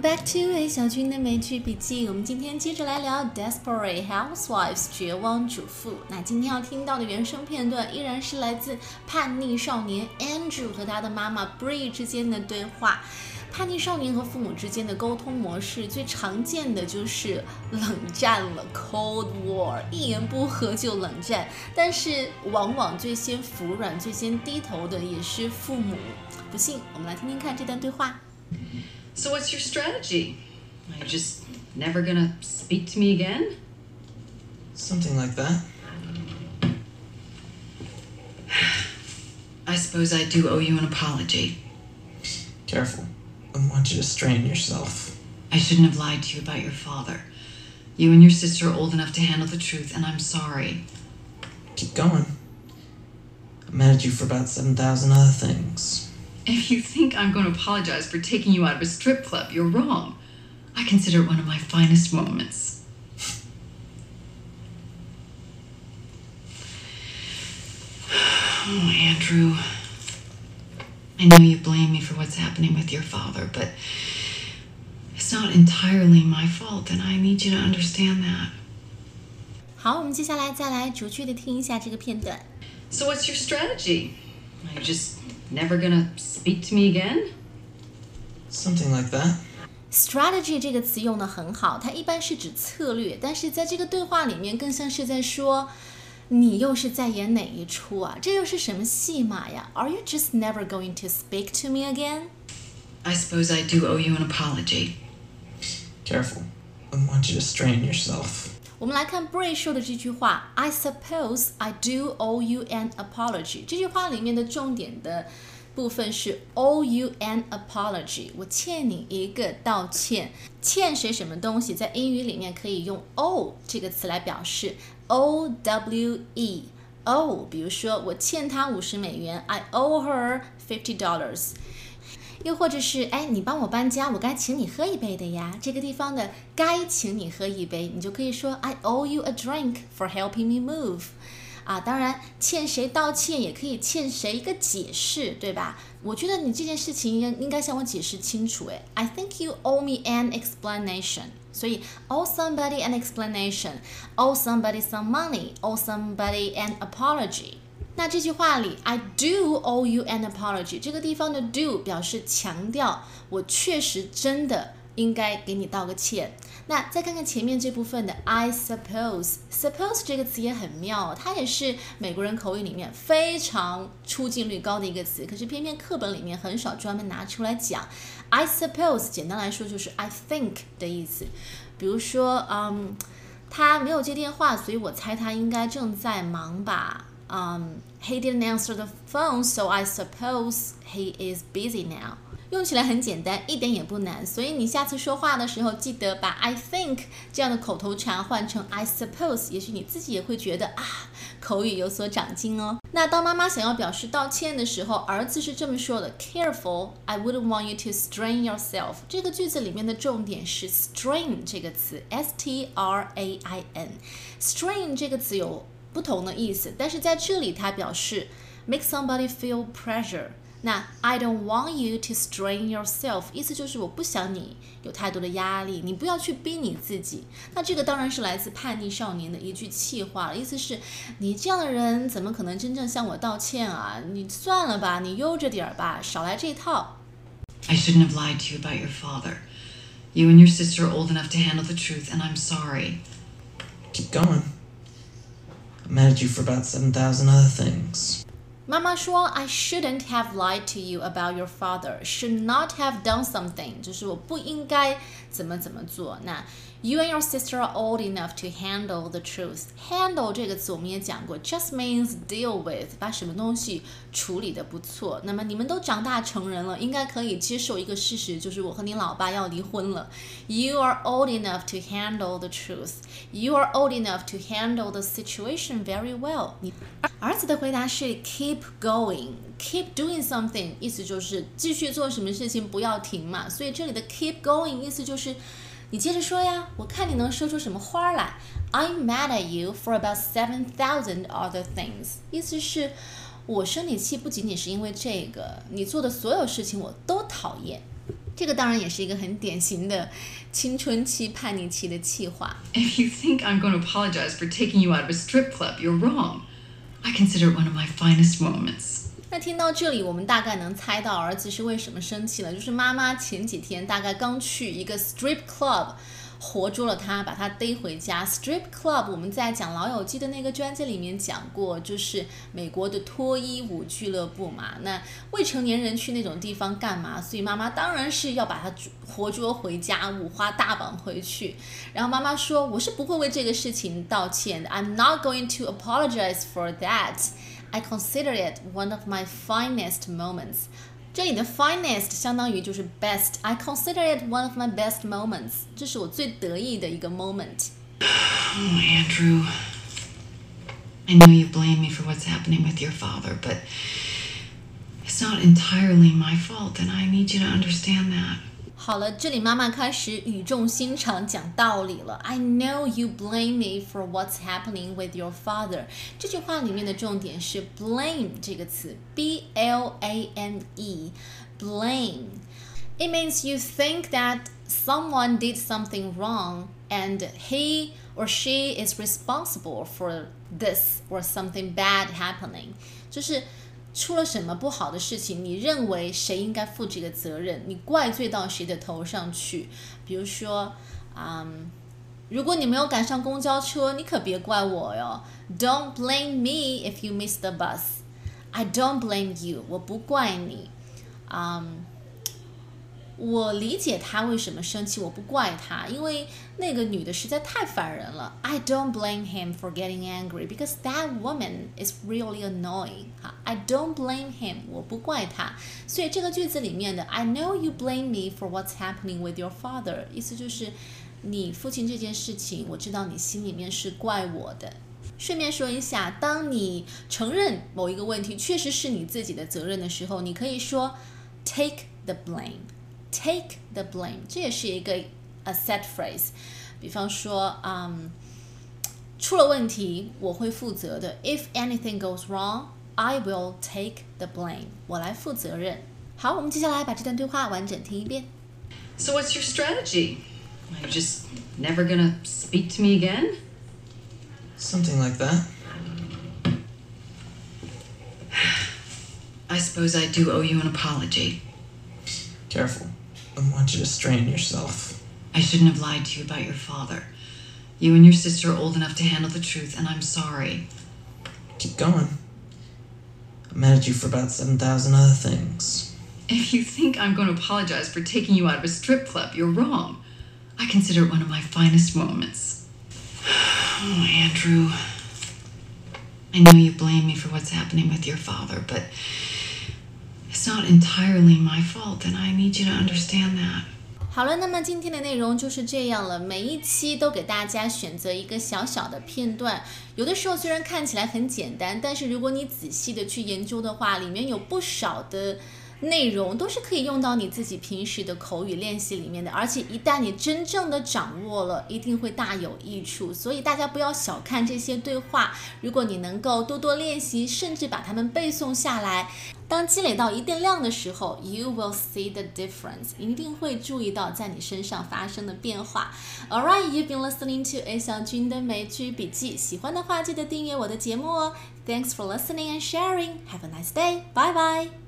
Back to A 小军的美剧笔记。我们今天接着来聊《Desperate Housewives》绝望主妇。那今天要听到的原声片段依然是来自叛逆少年 Andrew 和他的妈妈 Bree 之间的对话。叛逆少年和父母之间的沟通模式最常见的就是冷战了 （Cold War），一言不合就冷战。但是往往最先服软、最先低头的也是父母。不信，我们来听听看这段对话。So what's your strategy? Are you just never gonna speak to me again? Something like that. I suppose I do owe you an apology. Careful. I want you to strain yourself. I shouldn't have lied to you about your father. You and your sister are old enough to handle the truth, and I'm sorry. Keep going. I mad at you for about 7,000 other things. If you think I'm going to apologize for taking you out of a strip club, you're wrong. I consider it one of my finest moments. Oh, Andrew. I know you blame me for what's happening with your father, but it's not entirely my fault, and I need you to understand that. 好，我们接下来再来逐句的听一下这个片段。 So, what's your strategy? Are you just never gonna speak to me again? Something like that. Strategy 这个词用的很好，它一般是指策略，但是在这个对话里面更像是在说，你又是在演哪一出啊？这又是什么戏码呀？Are you just never going to speak to me again？ I suppose I do owe you an apology. Careful. I want you to strain yourself. 我们来看 Bray 说的这句话，I suppose I do owe you an apology。这句话里面的重点的部分是 owe you an apology，我欠你一个道歉。欠谁什么东西，在英语里面可以用 owe 这个词来表示，o w e owe。比如说，我欠他五十美元，I owe her fifty dollars。又或者是，哎，你帮我搬家，我该请你喝一杯的呀。这个地方的该请你喝一杯，你就可以说 I owe you a drink for helping me move。啊，当然，欠谁道歉也可以欠谁一个解释，对吧？我觉得你这件事情应应该向我解释清楚。哎，I think you owe me an explanation。所以 owe somebody an explanation，owe somebody some money，owe somebody an apology。那这句话里，I do owe you an apology，这个地方的 do 表示强调我确实真的应该给你道个歉。那再看看前面这部分的 I suppose，suppose 这个词也很妙，它也是美国人口语里面非常出镜率高的一个词，可是偏偏课本里面很少专门拿出来讲。I suppose 简单来说就是 I think 的意思，比如说，嗯，他没有接电话，所以我猜他应该正在忙吧。Um, he didn't answer the phone, so I suppose he is busy now. 用起来很简单，一点也不难。所以你下次说话的时候，记得把 I think 这样的口头禅换成 I suppose，也许你自己也会觉得啊，口语有所长进哦。那当妈妈想要表示道歉的时候，儿子是这么说的：Careful, I wouldn't want you to strain yourself。这个句子里面的重点是 strain 这个词，S T R A I N。strain 这个词有不同的意思，但是在这里它表示 make somebody feel pressure。那 I don't want you to strain yourself，意思就是我不想你有太多的压力，你不要去逼你自己。那这个当然是来自叛逆少年的一句气话了，意思是你这样的人怎么可能真正向我道歉啊？你算了吧，你悠着点儿吧，少来这套。 I shouldn't have lied to you about your father. You and your sister are old enough to handle the truth, and I'm sorry. Keep going. I mad at you for about 7,000 other things. 妈妈说：“I shouldn't have lied to you about your father. Should not have done something，就是我不应该怎么怎么做。那 You and your sister are old enough to handle the truth. Handle 这个词我们也讲过，just means deal with，把什么东西处理的不错。那么你们都长大成人了，应该可以接受一个事实，就是我和你老爸要离婚了。You are old enough to handle the truth. You are old enough to handle the situation very well. 你儿子的回答是 keep going, keep doing something，意思就是继续做什么事情，不要停嘛。所以这里的 keep going 意思就是 你接着说呀，我看你能说出什么花来。I'm mad at you for about seven thousand other things，意思是我生你气不仅仅是因为这个，你做的所有事情我都讨厌。 这个当然也是一个很典型的青春期叛逆期的气话。 If you think I'm going to apologize for taking you out of a strip club, you're wrong. I consider it one of my finest moments. 那听到这里，我们大概能猜到儿子是为什么生气了，就是妈妈前几天大概刚去一个 strip club。活捉了他，把他逮回家。Strip Club，我们在讲《老友记》的那个专辑里面讲过，就是美国的脱衣舞俱乐部嘛。那未成年人去那种地方干嘛？所以妈妈当然是要把他活捉回家，五花大绑回去。然后妈妈说：“我是不会为这个事情道歉的。I'm not going to apologize for that. I consider it one of my finest moments.” 这里的 finest 相当于就是 best。I consider it one of my best moments。这是我最得意的一个 moment。 Oh, Andrew. I know you blame me for what's happening with your father, but it's not entirely my fault, and I need you to understand that. 好了，这里妈妈开始语重心长讲道理了。I know you blame me for what's happening with your father。这句话里面的重点是 blame 这个词，b l a m e，blame。It means you think that someone did something wrong and he or she is responsible for this or something bad happening。就是 出了什么不好的事情，你认为谁应该负这个责任？你怪罪到谁的头上去？比如说，嗯，如果你没有赶上公交车，你可别怪我哟。Don't blame me if you miss the bus. I don't blame you. 我不怪你。嗯，我理解他为什么生气，我不怪他，因为那个女的实在太烦人了。I don't blame him for getting angry because that woman is really annoying. 哈，I don't blame him，我不怪他。所以这个句子里面的 I know you blame me for what's happening with your father，意思就是你父亲这件事情，我知道你心里面是怪我的。顺便说一下，当你承认某一个问题确实是你自己的责任的时候，你可以说 take the blame。Take the blame，这也是一个 a set phrase。比方说，嗯，出了问题我会负责的。If anything goes wrong, I will take the blame。我来负责任。好，我们接下来把这段对话完整听一遍。 So, what's your strategy? Are you just never gonna speak to me again? Something like that. I suppose I do owe you an apology. Careful. I don't want you to strain yourself. I shouldn't have lied to you about your father. You and your sister are old enough to handle the truth, and I'm sorry. Keep going. I'm mad at you for about 7,000 other things. If you think I'm going to apologize for taking you out of a strip club, you're wrong. I consider it one of my finest moments. Oh, Andrew. I know you blame me for what's happening with your father, but it's not entirely my fault, and I need you to understand that. 好了，那么今天的内容就是这样了。每一期都给大家选择一个小小的片段，有的时候虽然看起来很简单，但是如果你仔细的去研究的话，里面有不少的内容都是可以用到你自己平时的口语练习里面的。而且一旦你真正的掌握了，一定会大有益处。所以大家不要小看这些对话，如果你能够多多练习，甚至把它们背诵下来。当积累到一定量的时候，you will see the difference，一定会注意到在你身上发生的变化。All right, you've been listening to A 小军的美剧笔记。喜欢的话，记得订阅我的节目哦。Thanks for listening and sharing. Have a nice day. Bye bye.